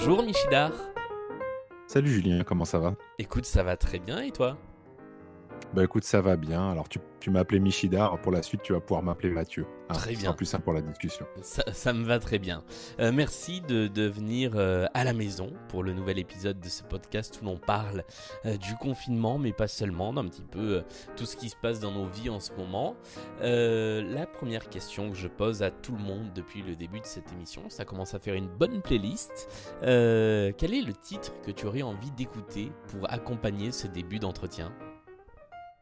Bonjour Michidar. Salut Julien, comment ça va? Écoute, ça va très bien et toi? Bah écoute, ça va bien. Alors tu, tu m'as appelé Michidar, pour la suite tu vas pouvoir m'appeler Mathieu. Ah, très bien. C'est plus simple pour la discussion. Ça, me va très bien. Euh, merci de, de venir euh, à la maison pour le nouvel épisode de ce podcast où l'on parle euh, du confinement, mais pas seulement, d'un petit peu tout ce qui se passe dans nos vies en ce moment. la première question que je pose à tout le monde depuis le début de cette émission, ça commence à faire une bonne playlist. quel est le titre que tu aurais envie d'écouter pour accompagner ce début d'entretien?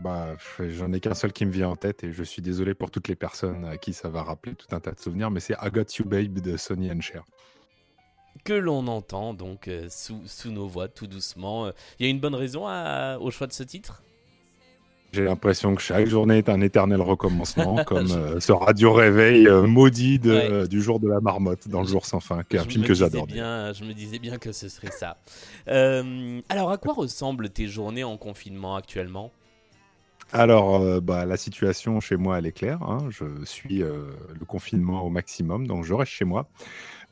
Bah, j'en ai qu'un seul qui me vient en tête et je suis désolé pour toutes les personnes à qui ça va rappeler tout un tas de souvenirs, mais c'est I Got You Babe de Sonny and Cher. Que l'on entend donc euh, sous, sous, nos voix tout doucement. Il y a une bonne raison au choix de ce titre? J'ai l'impression que chaque journée est un éternel recommencement, comme euh, ce radio réveil euh, maudit du jour de la marmotte dans le jour sans fin, qui est un film que j'adore. Je me disais bien que ce serait ça. alors, à quoi ressemblent tes journées en confinement actuellement? Alors, euh, bah, la situation chez moi, elle est claire. Hein. Je suis euh, le confinement au maximum, donc je reste chez moi.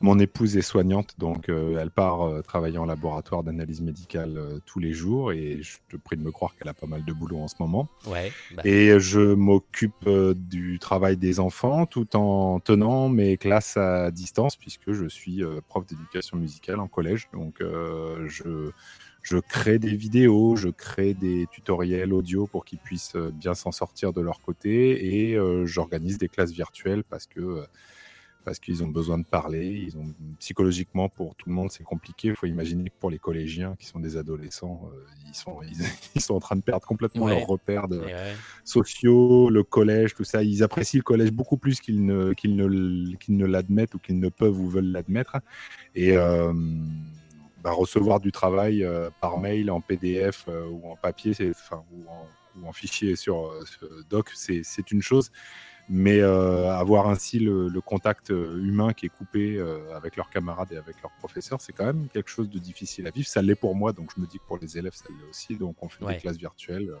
Mon épouse est soignante, donc euh, elle part travailler en laboratoire d'analyse médicale tous les jours, et je te prie de me croire qu'elle a pas mal de boulot en ce moment. Ouais, bah. Et je m'occupe du travail des enfants tout en tenant mes classes à distance, puisque je suis prof d'éducation musicale en collège, donc je je crée des vidéos, je crée des tutoriels audio pour qu'ils puissent euh, bien s'en sortir de leur côté et euh, j'organise des classes virtuelles parce que euh, parce qu'ils ont besoin de parler. Ils ont psychologiquement pour tout le monde c'est compliqué. Il faut imaginer que pour les collégiens qui sont des adolescents, ils sont ils, sont en train de perdre complètement leurs repères sociaux, le collège, tout ça. Ils apprécient le collège beaucoup plus qu'ils ne qu'ils ne qu'ils ne l'admettent ou qu'ils ne peuvent ou veulent l'admettre. Et bah, recevoir du travail euh, par mail, en PDF euh, ou en papier, enfin, ou, en, ou, en, fichier sur, euh, doc, c'est une chose. Mais avoir ainsi le, contact humain qui est coupé avec leurs camarades et avec leurs professeurs, c'est quand même quelque chose de difficile à vivre. Ça l'est pour moi, donc je me dis que pour les élèves, ça l'est aussi. Donc on fait des classes virtuelles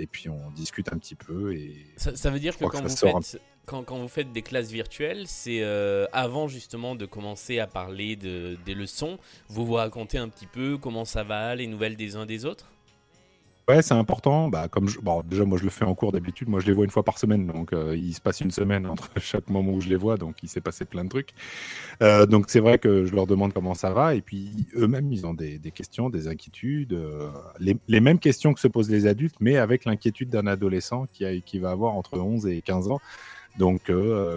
et puis on discute un petit peu. Et ça, veut dire que, quand, vous faites, quand, vous faites des classes virtuelles, c'est euh, avant justement de commencer à parler de, des leçons, vous vous racontez un petit peu comment ça va, les nouvelles des uns des autres? Ouais, c'est important. Bah, comme déjà, moi, je le fais en cours d'habitude. Moi, je les vois une fois par semaine. Donc, euh, il se passe une semaine entre chaque moment où je les vois. Donc, il s'est passé plein de trucs. Euh, donc, c'est vrai que je leur demande comment ça va. Et puis, eux-mêmes, ils ont des, questions, des inquiétudes. Les, mêmes questions que se posent les adultes, mais avec l'inquiétude d'un adolescent qui va avoir entre 11 et 15 ans. Donc,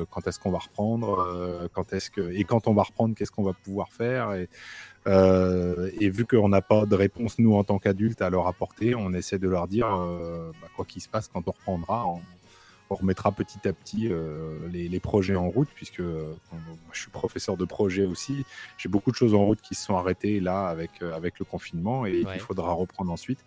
quand est-ce qu'on va reprendre quand est-ce que... Et quand on va reprendre, qu'est-ce qu'on va pouvoir faire et, euh, et vu qu'on n'a pas de réponse, nous, en tant qu'adultes, à leur apporter, on essaie de leur dire, euh, bah, quoi qu'il se passe, quand on reprendra, on, remettra petit à petit euh, les, projets en route, puisque je suis professeur de projet aussi. J'ai beaucoup de choses en route qui se sont arrêtées là avec, avec le confinement et qu'il faudra reprendre ensuite.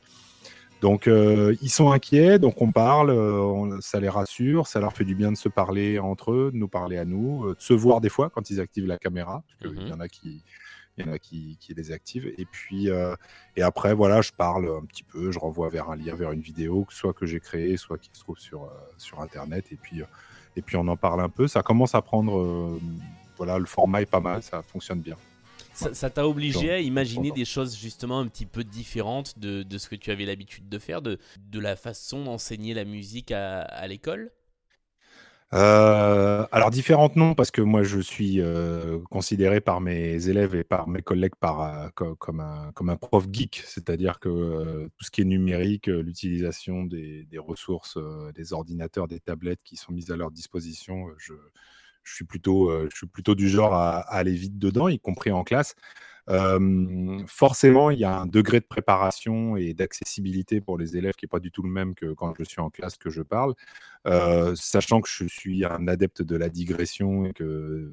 Donc ils sont inquiets, donc on parle, ça les rassure, ça leur fait du bien de se parler entre eux, de nous parler à nous, de se voir des fois quand ils activent la caméra, parce qu'il y en a qui, il y en a qui, qui les activent. Et puis, euh, et après, voilà, je parle un petit peu, je renvoie vers un lien, vers une vidéo, soit que j'ai créé, soit qui se trouve sur, euh, sur Internet. Et puis, euh, et puis, on en parle un peu. Ça commence à prendre, voilà, le format est pas mal, ça fonctionne bien. Ça t'a obligé à imaginer des choses justement un petit peu différentes de, de ce que tu avais l'habitude de faire, de, de la façon d'enseigner la musique à, à l'école? Euh, alors différentes non, parce que moi je suis euh, considéré par mes élèves et par mes collègues par, euh, comme, un, comme un prof geek, c'est-à-dire que tout ce qui est numérique, l'utilisation des, des ressources, des ordinateurs, des tablettes qui sont mises à leur disposition, je, je suis plutôt, je suis plutôt du genre à, aller vite dedans, y compris en classe. Forcément, il y a un degré de préparation et d'accessibilité pour les élèves qui n'est pas du tout le même que quand je suis en classe que je parle, sachant que je suis un adepte de la digression et que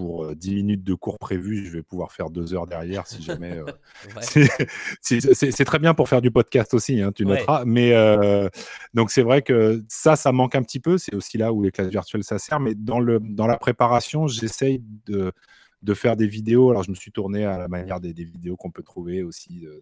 pour 10 minutes de cours prévus, je vais pouvoir faire deux heures derrière si jamais. c'est très bien pour faire du podcast aussi, hein, tu noteras. Mais donc c'est vrai que ça, ça manque un petit peu. C'est aussi là où les classes virtuelles ça sert. Mais dans, le, dans la préparation, j'essaye de, de faire des vidéos. Alors, je me suis tourné à la manière des, vidéos qu'on peut trouver aussi euh,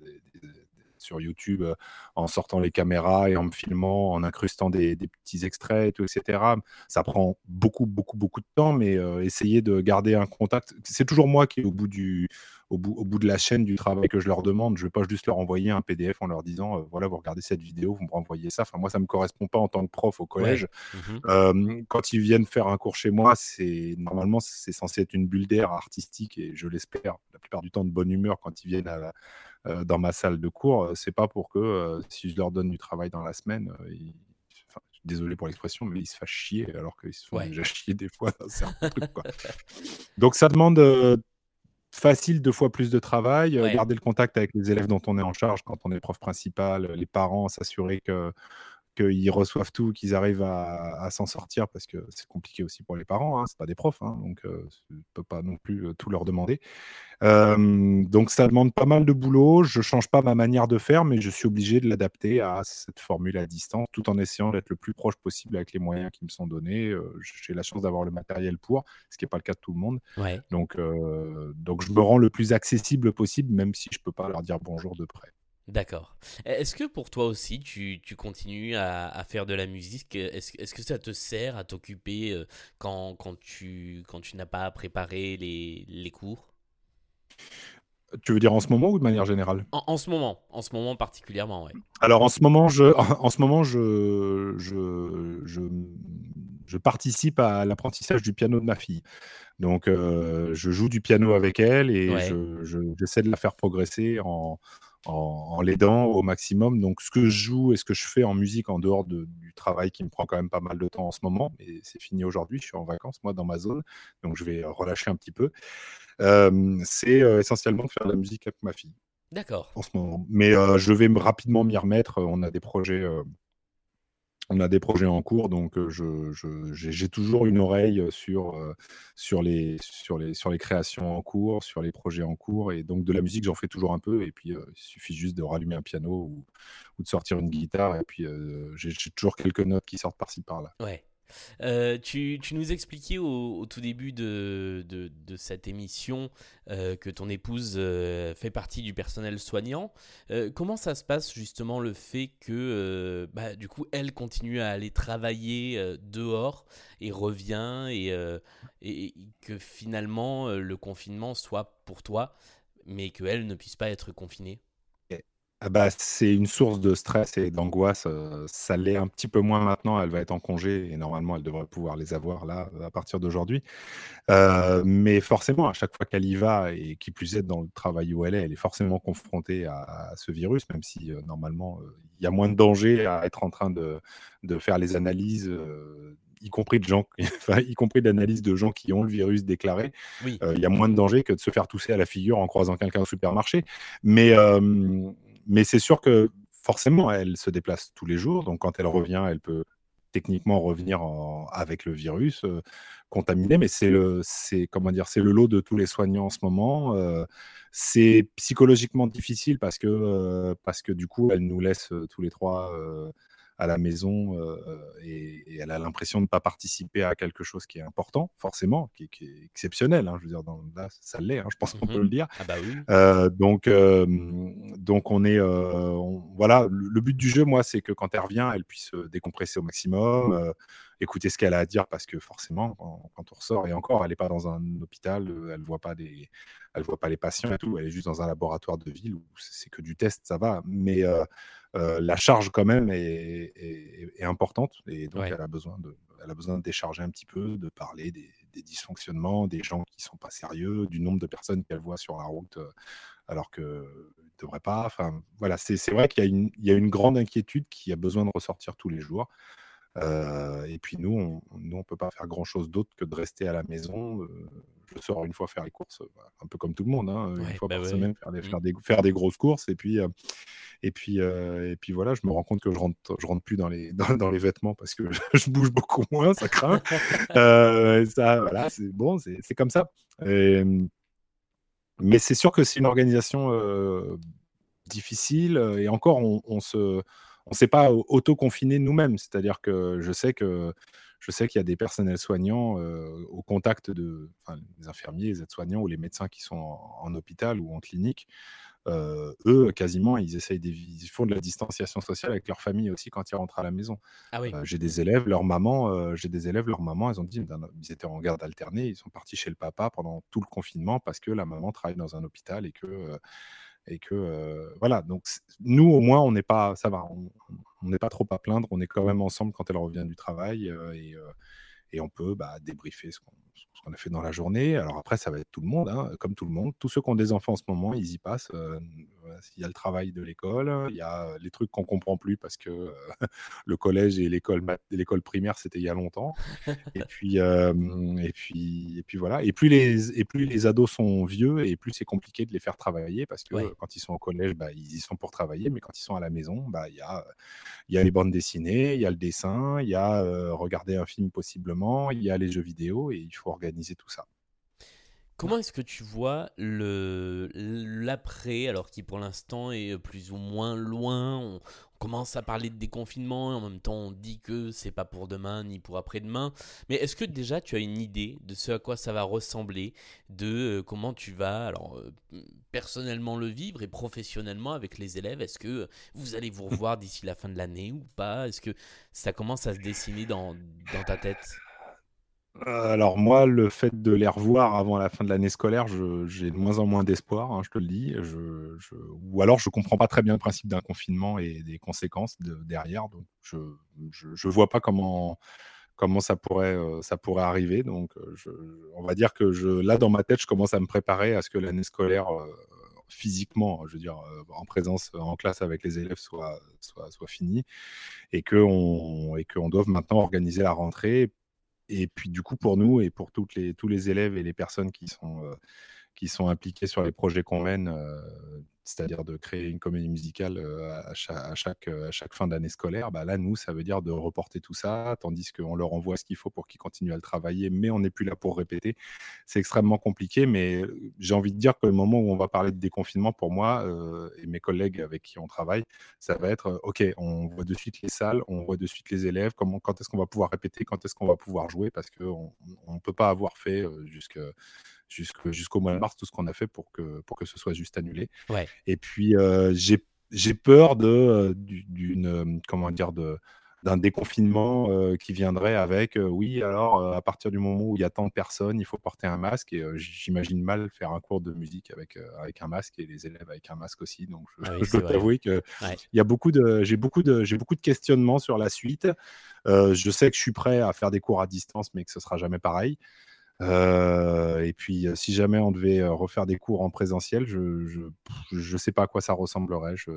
sur YouTube euh, en sortant les caméras et en me filmant, en incrustant des, petits extraits et tout, etc. Ça prend beaucoup, beaucoup, beaucoup de temps, mais euh, essayer de garder un contact. C'est toujours moi qui est au bout du, au bout, au bout de la chaîne du travail que je leur demande. Je ne vais pas juste leur envoyer un PDF en leur disant voilà, vous regardez cette vidéo, vous me renvoyez ça. Enfin, moi, ça ne me correspond pas en tant que prof au collège. Mmh quand ils viennent faire un cours chez moi, c'est normalement c'est censé être une bulle d'air artistique et je l'espère la plupart du temps de bonne humeur quand ils viennent dans ma salle de cours. C'est pas pour que si je leur donne du travail dans la semaine, ils désolé pour l'expression, mais ils se fâchent chier alors qu'ils se font déjà chier des fois dans certains trucs. Quoi. Donc ça demande euh, facile deux fois plus de travail, euh, garder le contact avec les élèves dont on est en charge quand on est prof principal, les parents, s'assurer que qu'ils reçoivent tout, qu'ils arrivent à, s'en sortir, parce que c'est compliqué aussi pour les parents, hein, c'est pas des profs, hein, donc je ne peux pas non plus tout leur demander. donc ça demande pas mal de boulot, je change pas ma manière de faire, mais je suis obligé de l'adapter à cette formule à distance, tout en essayant d'être le plus proche possible avec les moyens qui me sont donnés. J'ai la chance d'avoir le matériel pour, ce qui n'est pas le cas de tout le monde. Donc, donc je me rends le plus accessible possible, même si je peux pas leur dire bonjour de près. D'accord. E, est-ce que pour toi aussi, tu, tu continues à, à, faire de la musique? Est-ce est que ça te sert à t'occuper euh, quand, quand, tu, quand tu n'as pas préparé les, les, cours? Tu veux dire en ce moment ou de manière générale? En, en, ce moment, en ce moment particulièrement, oui. Alors en ce moment, je, en ce moment, je, je, je, je participe à l'apprentissage du piano de ma fille. Donc, euh, je joue du piano avec elle et j'essaie de la faire progresser en, en, l'aidant au maximum. Donc, ce que je joue et ce que je fais en musique en dehors du travail qui me prend quand même pas mal de temps en ce moment, mais c'est fini aujourd'hui, je suis en vacances, moi, dans ma zone, donc je vais relâcher un petit peu. c'est essentiellement de faire de la musique avec ma fille. D'accord. En ce moment. Mais je vais rapidement m'y remettre. On a des projets on a des projets en cours, donc j'ai toujours une oreille sur, les, créations en cours, sur les projets en cours. Et donc de la musique, j'en fais toujours un peu. Et puis, il suffit juste de rallumer un piano ou, ou de sortir une guitare. Et puis, j'ai toujours quelques notes qui sortent par-ci par-là. Ouais. Euh, tu, nous expliquais au, tout début de, cette émission euh, que ton épouse euh, fait partie du personnel soignant. comment ça se passe justement le fait que bah, du coup elle continue à aller travailler dehors et revient et, et que finalement le confinement soit pour toi mais qu'elle ne puisse pas être confinée? Ah bah, c'est une source de stress et d'angoisse, ça l'est un petit peu moins maintenant, elle va être en congé et normalement elle devrait pouvoir les avoir là, à partir d'aujourd'hui. mais forcément, à chaque fois qu'elle y va et qui plus est dans le travail où elle est, elle est forcément confrontée à ce virus, même si, normalement, il y a moins de danger à être en train de de faire les analyses, y compris de gens y compris d'analyses de gens qui ont le virus déclaré. il y a moins de danger que de se faire tousser à la figure en croisant quelqu'un au supermarché. Mais, mais c'est sûr que forcément, elle se déplace tous les jours. Donc, quand elle revient, elle peut techniquement revenir avec le virus euh, contaminé. Mais c'est le, c'est comment dire, c'est le lot de tous les soignants en ce moment. Euh, c'est psychologiquement difficile parce que euh, parce que du coup, elle nous laisse tous les trois à la maison et, elle a l'impression de ne pas participer à quelque chose qui est important, forcément, qui, est exceptionnel. Hein, je veux dire, dans, là, ça l'est, hein, je pense qu'on peut mmh le dire. Ah bah oui. donc, donc, on est. voilà, le, but du jeu, moi, c'est que quand elle revient, elle puisse décompresser au maximum, écouter ce qu'elle a à dire, parce que forcément, quand, on ressort, et encore, elle n'est pas dans un hôpital, elle ne voit pas des. Elle voit pas les patients et tout, elle est juste dans un laboratoire de ville où c'est que du test, ça va. Mais euh, la charge quand même est, importante et donc elle, a besoin de, elle a besoin de décharger un petit peu, de parler des, dysfonctionnements, des gens qui sont pas sérieux, du nombre de personnes qu'elle voit sur la route euh, alors que ne devrait pas. Enfin, voilà, c'est vrai qu'il y, y, a une grande inquiétude qui a besoin de ressortir tous les jours. Euh, et puis nous, on on peut pas faire grand-chose d'autre que de rester à la maison. je sors une fois faire les courses, un peu comme tout le monde, hein, une fois bah par semaine, faire des, mmh. faire, des, faire des, grosses courses. Et puis, et puis, et puis voilà, je me rends compte que je rentre, je rentre plus dans les, dans, les vêtements parce que je bouge beaucoup moins, ça craint. ça, voilà, c'est bon, c'est comme ça. mais c'est sûr que c'est une organisation difficile et encore, on, on se on ne s'est pas auto-confiné nous-mêmes. C'est-à-dire que je sais que je sais qu'il y a des personnels soignants au contact de, enfin, les infirmiers, les aides-soignants ou les médecins qui sont en, hôpital ou en clinique eux, quasiment, ils essayent ils font de la distanciation sociale avec leur famille aussi quand ils rentrent à la maison. Ah oui. j'ai des élèves, leur maman, j'ai des élèves, leur maman, elles ont dit, ils étaient en garde alternée, ils sont partis chez le papa pendant tout le confinement parce que la maman travaille dans un hôpital et que et que voilà. Donc nous, au moins, on n'est pas, ça va, on n'est pas trop à plaindre. On est quand même ensemble quand elle revient du travail et, et on peut bah, débriefer ce qu'on a fait dans la journée. Alors après, ça va être tout le monde, hein, comme tout le monde. Tous ceux qui ont des enfants en ce moment, ils y passent. Euh, il y a le travail de l'école, il y a les trucs qu'on comprend plus parce que euh, le collège et l'école l'école primaire, c'était il y a longtemps. et puis euh, et puis et puis voilà. Et plus les et plus les ados sont vieux et plus c'est compliqué de les faire travailler parce que quand ils sont au collège, bah, ils y sont pour travailler, mais quand ils sont à la maison, bah il y a il y a les bandes dessinées, il y a le dessin, il y a regarder un film possiblement, il y a les jeux vidéo et il faut organiser tout ça. Comment est-ce que tu vois l'après, alors qui pour l'instant est plus ou moins loin? On, commence à parler de déconfinement et en même temps on dit que c'est pas pour demain ni pour après-demain. Mais est-ce que déjà tu as une idée de ce à quoi ça va ressembler, de euh, comment tu vas alors euh, personnellement le vivre et professionnellement avec les élèves? Est-ce que vous allez vous revoir d'ici la fin de l'année ou pas? Est-ce que ça commence à se dessiner dans, ta tête? Alors moi, le fait de les revoir avant la fin de l'année scolaire, j'ai de moins en moins d'espoir, hein, je te le dis. Ou alors je comprends pas très bien le principe d'un confinement et des conséquences derrière. Donc je, je, vois pas comment comment ça pourrait euh, ça pourrait arriver. Donc euh, on va dire que là dans ma tête, je commence à me préparer à ce que l'année scolaire physiquement, je veux dire, en présence en classe avec les élèves soit, soit, soit finie et qu'on qu'on doive maintenant organiser la rentrée et puis du coup, pour nous et pour toutes les, tous les élèves et les personnes qui sont, euh, qui sont impliquées sur les projets qu'on mène, euh, c'est-à-dire de créer une comédie musicale à chaque, fin d'année scolaire, bah là, nous, ça veut dire de reporter tout ça, tandis qu'on leur envoie ce qu'il faut pour qu'ils continuent à le travailler, mais on n'est plus là pour répéter. C'est extrêmement compliqué, mais j'ai envie de dire que le moment où on va parler de déconfinement, pour moi et mes collègues avec qui on travaille, ça va être, OK, on voit de suite les salles, on voit de suite les élèves, comment, quand est-ce qu'on va pouvoir répéter, quand est-ce qu'on va pouvoir jouer, parce qu'on ne peut pas avoir fait jusque jusqu'au mois de mars tout ce qu'on a fait pour que, pour que ce soit juste annulé. Et puis, euh, j'ai peur euh, d'une, euh, comment dire, de, d'un déconfinement qui viendrait avec oui alors à partir du moment où il y a tant de personnes il faut porter un masque. Et j'imagine mal faire un cours de musique avec avec un masque et les élèves avec un masque aussi. Donc je, ah dois t'avouer que il y a beaucoup de j'ai beaucoup de j'ai beaucoup de questionnements sur la suite. Je sais que je suis prêt à faire des cours à distance mais que ce sera jamais pareil euh, et puis, si jamais on devait refaire des cours en présentiel, je ne sais pas à quoi ça ressemblerait. Je,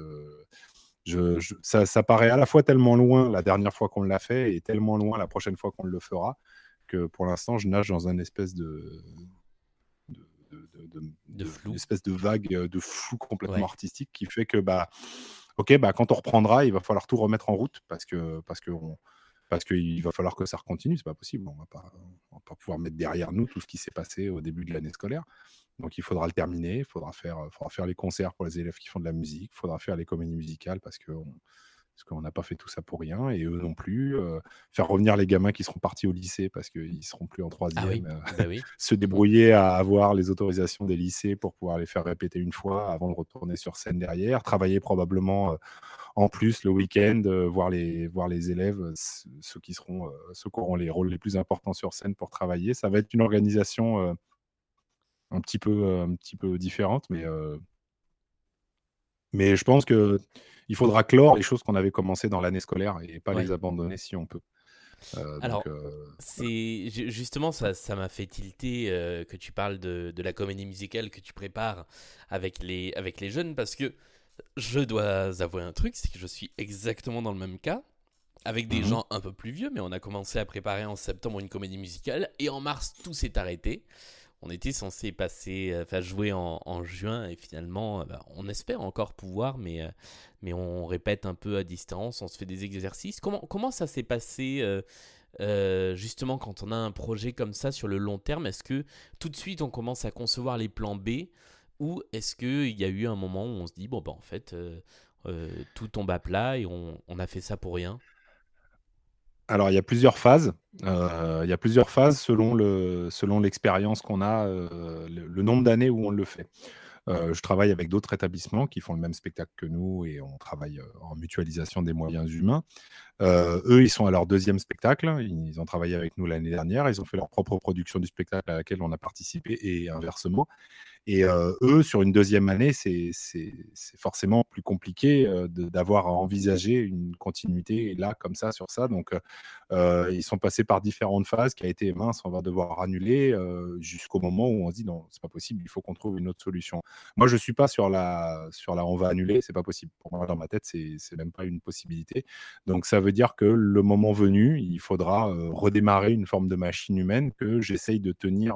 je, ça, ça, paraît à la fois tellement loin la dernière fois qu'on l'a fait et tellement loin la prochaine fois qu'on le fera que pour l'instant, je nage dans une espèce de, de, flou. Une espèce de vague de flou complètement artistique qui fait que bah, ok, bah, quand on reprendra, il va falloir tout remettre en route parce que parce que on, parce qu'il va falloir que ça continue, c'est pas possible. On va pas, va pas pouvoir mettre derrière nous tout ce qui s'est passé au début de l'année scolaire. Donc il faudra le terminer, il faudra faire, faudra faire les concerts pour les élèves qui font de la musique, il faudra faire les comédies musicales parce qu'on parce qu'on n'a pas fait tout ça pour rien, et eux non plus. Euh, faire revenir les gamins qui seront partis au lycée parce qu'ils seront plus en ah troisième. Euh, bah se débrouiller à avoir les autorisations des lycées pour pouvoir les faire répéter une fois avant de retourner sur scène derrière. Travailler probablement euh, en plus le week-end, voir, les, voir les élèves, ceux qui seront, ceux qui auront les rôles les plus importants sur scène pour travailler. Ça va être une organisation un petit peu, un petit peu différente, mais mais je pense que il faudra clore les choses qu'on avait commencées dans l'année scolaire et pas les abandonner si on peut. Euh, Alors, euh, c'est justement ça, ça m'a fait tilter euh, que tu parles de, de, la comédie musicale que tu prépares avec les, avec les jeunes parce que je dois avouer un truc, c'est que je suis exactement dans le même cas avec des mmh gens un peu plus vieux, mais on a commencé à préparer en septembre une comédie musicale et en mars tout s'est arrêté. On était censé passer, euh, enfin jouer en, juin et finalement, euh, bah, on espère encore pouvoir, mais, euh, mais on répète un peu à distance, on se fait des exercices. Comment, comment ça s'est passé justement quand on a un projet comme ça sur le long terme? Est-ce que tout de suite on commence à concevoir les plans B ou est-ce qu'il y a eu un moment où on se dit, bon, bah en fait, tout tombe à plat et on, a fait ça pour rien? Alors, il y a plusieurs phases. Euh, il y a plusieurs phases selon le selon l'expérience qu'on a, euh, le, nombre d'années où on le fait. je travaille avec d'autres établissements qui font le même spectacle que nous et on travaille en mutualisation des moyens humains. eux, ils sont à leur deuxième spectacle. Ils ont travaillé avec nous l'année dernière. Ils ont fait leur propre production du spectacle à laquelle on a participé et inversement. Et eux, sur une deuxième année, c'est forcément plus compliqué d'avoir à envisager une continuité là, comme ça, sur ça. Donc, ils sont passés par différentes phases qui a été mince, on va devoir annuler jusqu'au moment où on se dit non, c'est pas possible, il faut qu'on trouve une autre solution. Moi, je suis pas sur la, sur la on va annuler, c'est pas possible. Pour moi, dans ma tête, c'est même pas une possibilité. Donc, ça veut dire que le moment venu, il faudra redémarrer une forme de machine humaine que j'essaye de tenir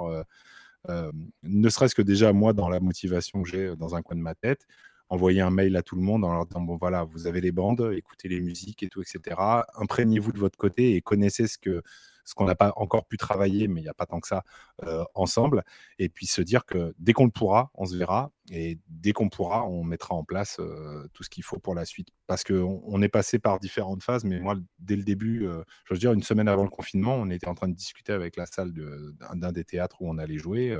ne serait-ce que déjà moi dans la motivation que j'ai dans un coin de ma tête, envoyer un mail à tout le monde en leur disant bon voilà, vous avez les bandes, écoutez les musiques et tout, etc. Imprégnez-vous de votre côté et connaissez ce qu'on n'a pas encore pu travailler, mais il n'y a pas tant que ça, ensemble. Et puis se dire que dès qu'on le pourra, on se verra. Et dès qu'on pourra, on mettra en place tout ce qu'il faut pour la suite. Parce qu'on on est passé par différentes phases, mais moi, dès le début, je veux dire, une semaine avant le confinement, on était en train de discuter avec la salle d'un des théâtres où on allait jouer,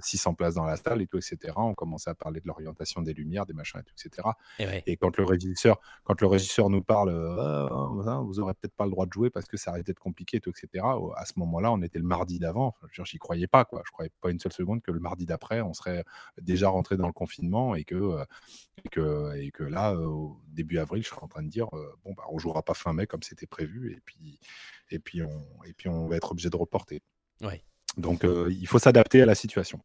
600 places dans la salle et tout, etc. On commençait à parler de l'orientation des lumières, des machins et tout, etc. Et, quand le régisseur, quand le régisseur nous parle, «Ah, vous aurez peut-être pas le droit de jouer parce que ça arrêtait d'être compliqué, tout, etc. À ce moment-là, on était le mardi d'avant. J'y croyais pas, quoi. Je croyais pas une seule seconde que le mardi d'après, on serait déjà rentré dans le confinement et que, euh, et que, et que là, euh, au début avril, je serais en train de dire euh, bon, bah, on jouera pas fin mai comme c'était prévu et puis, et, puis on, et puis on va être obligé de reporter. Ouais. Donc il faut s'adapter à la situation,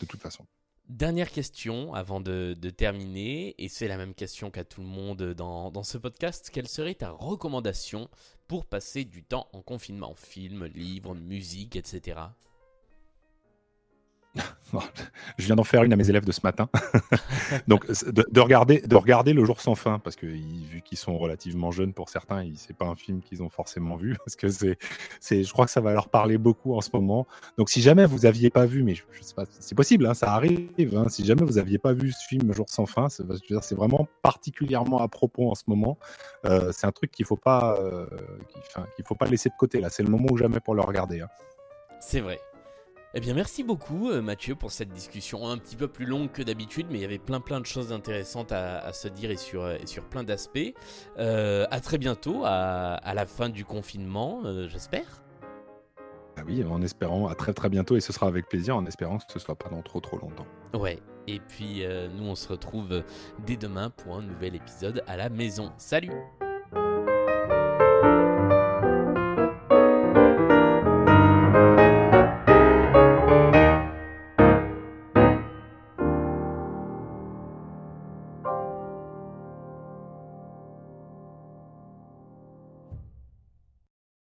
de toute façon. Dernière question avant de, de terminer, et c'est la même question qu'à tout le monde dans, dans, ce podcast. Quelle serait ta recommandation pour passer du temps en confinement? Film, livre, musique, etc. je viens d'en faire une à mes élèves de ce matin. Donc, de, regarder, de regarder Le Jour sans fin, parce que vu qu'ils sont relativement jeunes pour certains, c'est pas un film qu'ils ont forcément vu, parce que c'est, c'est, je crois que ça va leur parler beaucoup en ce moment. Donc, si jamais vous aviez pas vu, mais je, sais pas, c'est possible, hein, ça arrive. Hein, si jamais vous aviez pas vu ce film Le Jour sans fin, c'est, c'est vraiment particulièrement à propos en ce moment. Euh, c'est un truc qu'il faut pas, euh, qu'il, faut pas laisser de côté. Là, c'est le moment ou jamais pour le regarder. Hein. C'est vrai. Eh bien, merci beaucoup, euh, Mathieu, pour cette discussion un petit peu plus longue que d'habitude, mais il y avait plein plein de choses intéressantes à, se dire et sur, euh, sur plein d'aspects. Euh, à très bientôt, à, la fin du confinement, j'espère. Ah oui, en espérant à très très bientôt, et ce sera avec plaisir, en espérant que ce soit pas dans trop trop longtemps. Ouais, et puis nous on se retrouve dès demain pour un nouvel épisode à la maison. Salut